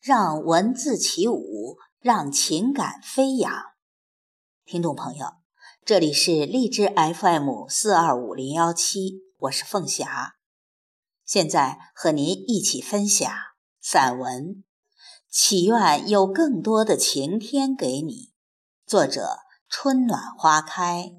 让文字起舞，让情感飞扬。听众朋友，这里是荔枝 FM 四二五零幺七，我是凤霞，现在和您一起分享散文，祈愿有更多的晴天给你。作者：春暖花开。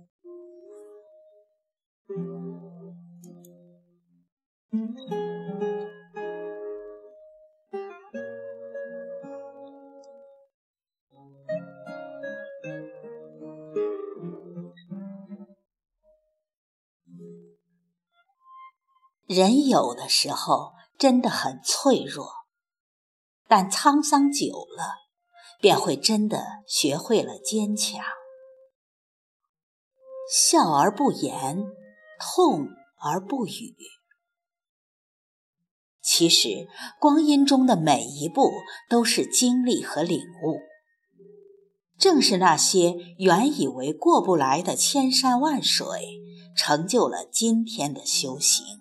人有的时候真的很脆弱，但沧桑久了，便会真的学会了坚强。笑而不言，痛而不语。其实，光阴中的每一步都是经历和领悟。正是那些原以为过不来的千山万水，成就了今天的修行。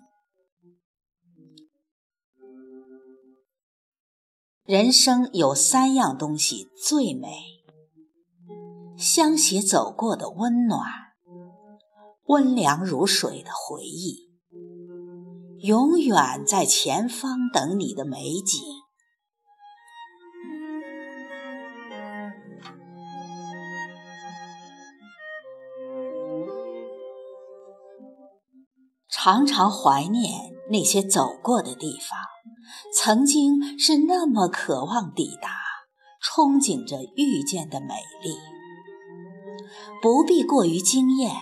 人生有三样东西最美：相携走过的温暖，温凉如水的回忆，永远在前方等你的美景。常常怀念那些走过的地方。曾经是那么渴望抵达，憧憬着遇见的美丽。不必过于惊艳，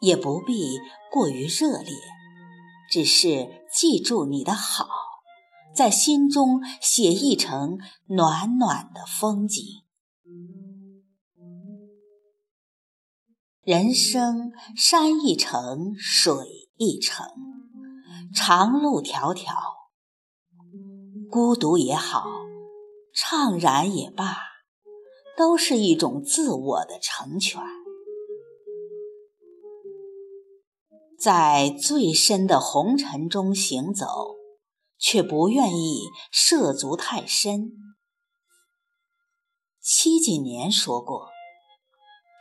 也不必过于热烈，只是记住你的好，在心中写一程暖暖的风景。人生山一程，水一程，长路迢迢。孤独也好，怅然也罢，都是一种自我的成全。在最深的红尘中行走，却不愿意涉足太深。戚锦年说过：“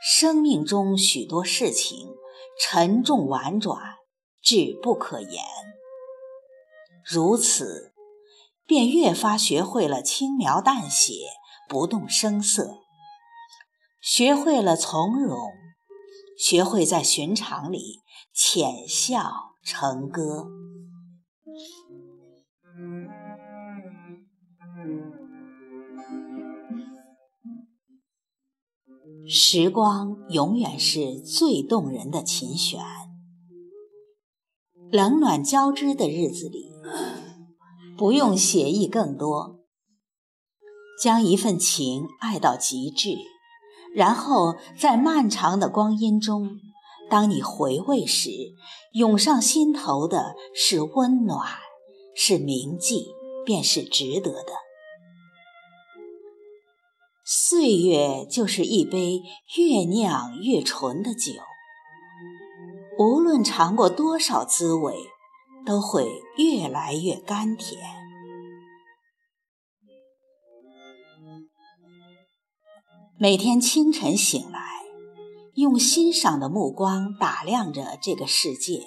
生命中许多事情沉重婉转，志不可言。”如此。便越发学会了轻描淡写，不动声色；学会了从容，学会在寻常里浅笑成歌。时光永远是最动人的琴弦，冷暖交织的日子里。不用写意更多，将一份情爱到极致，然后在漫长的光阴中，当你回味时，涌上心头的是温暖，是铭记，便是值得的。岁月就是一杯越酿越醇的酒，无论尝过多少滋味。都会越来越甘甜。每天清晨醒来，用欣赏的目光打量着这个世界；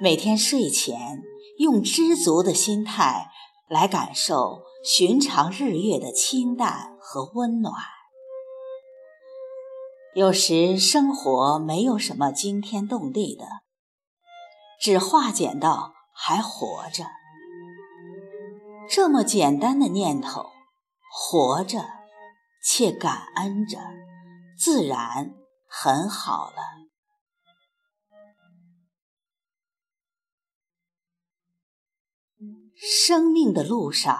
每天睡前，用知足的心态来感受寻常日月的清淡和温暖。有时，生活没有什么惊天动地的。只化简到还活着，这么简单的念头，活着且感恩着，自然很好了。生命的路上，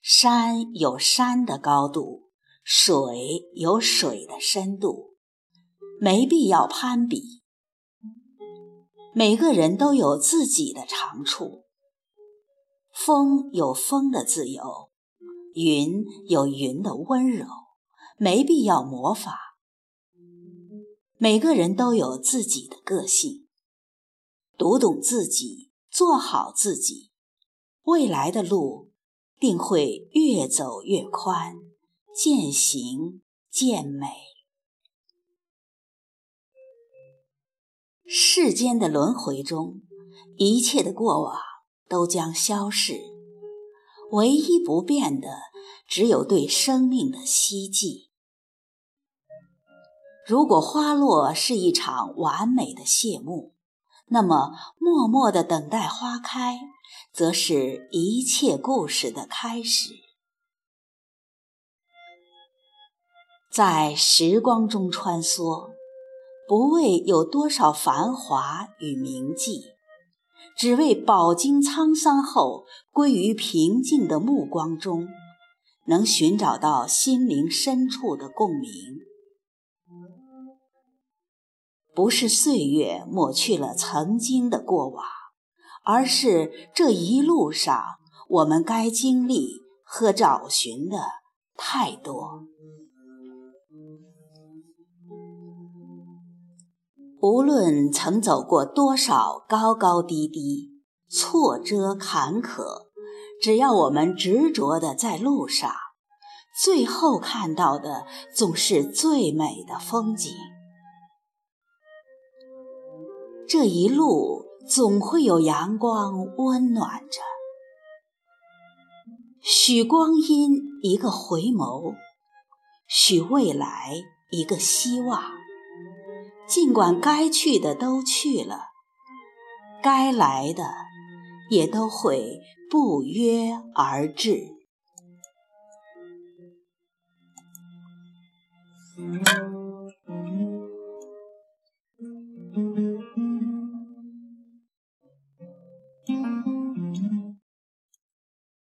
山有山的高度，水有水的深度，没必要攀比。每个人都有自己的长处，风有风的自由，云有云的温柔，没必要模仿。每个人都有自己的个性，读懂自己，做好自己，未来的路定会越走越宽，渐行渐美。世间的轮回中，一切的过往都将消逝，唯一不变的，只有对生命的希冀。如果花落是一场完美的谢幕，那么默默的等待花开。则是一切故事的开始。在时光中穿梭，不为有多少繁华与铭记，只为饱经沧桑后归于平静的目光中，能寻找到心灵深处的共鸣。不是岁月抹去了曾经的过往。而是这一路上，我们该经历和找寻的太多。无论曾走过多少高高低低、挫折坎坷，只要我们执着的在路上，最后看到的总是最美的风景。这一路。总会有阳光温暖着，许光阴一个回眸，许未来一个希望。尽管该去的都去了，该来的也都会不约而至。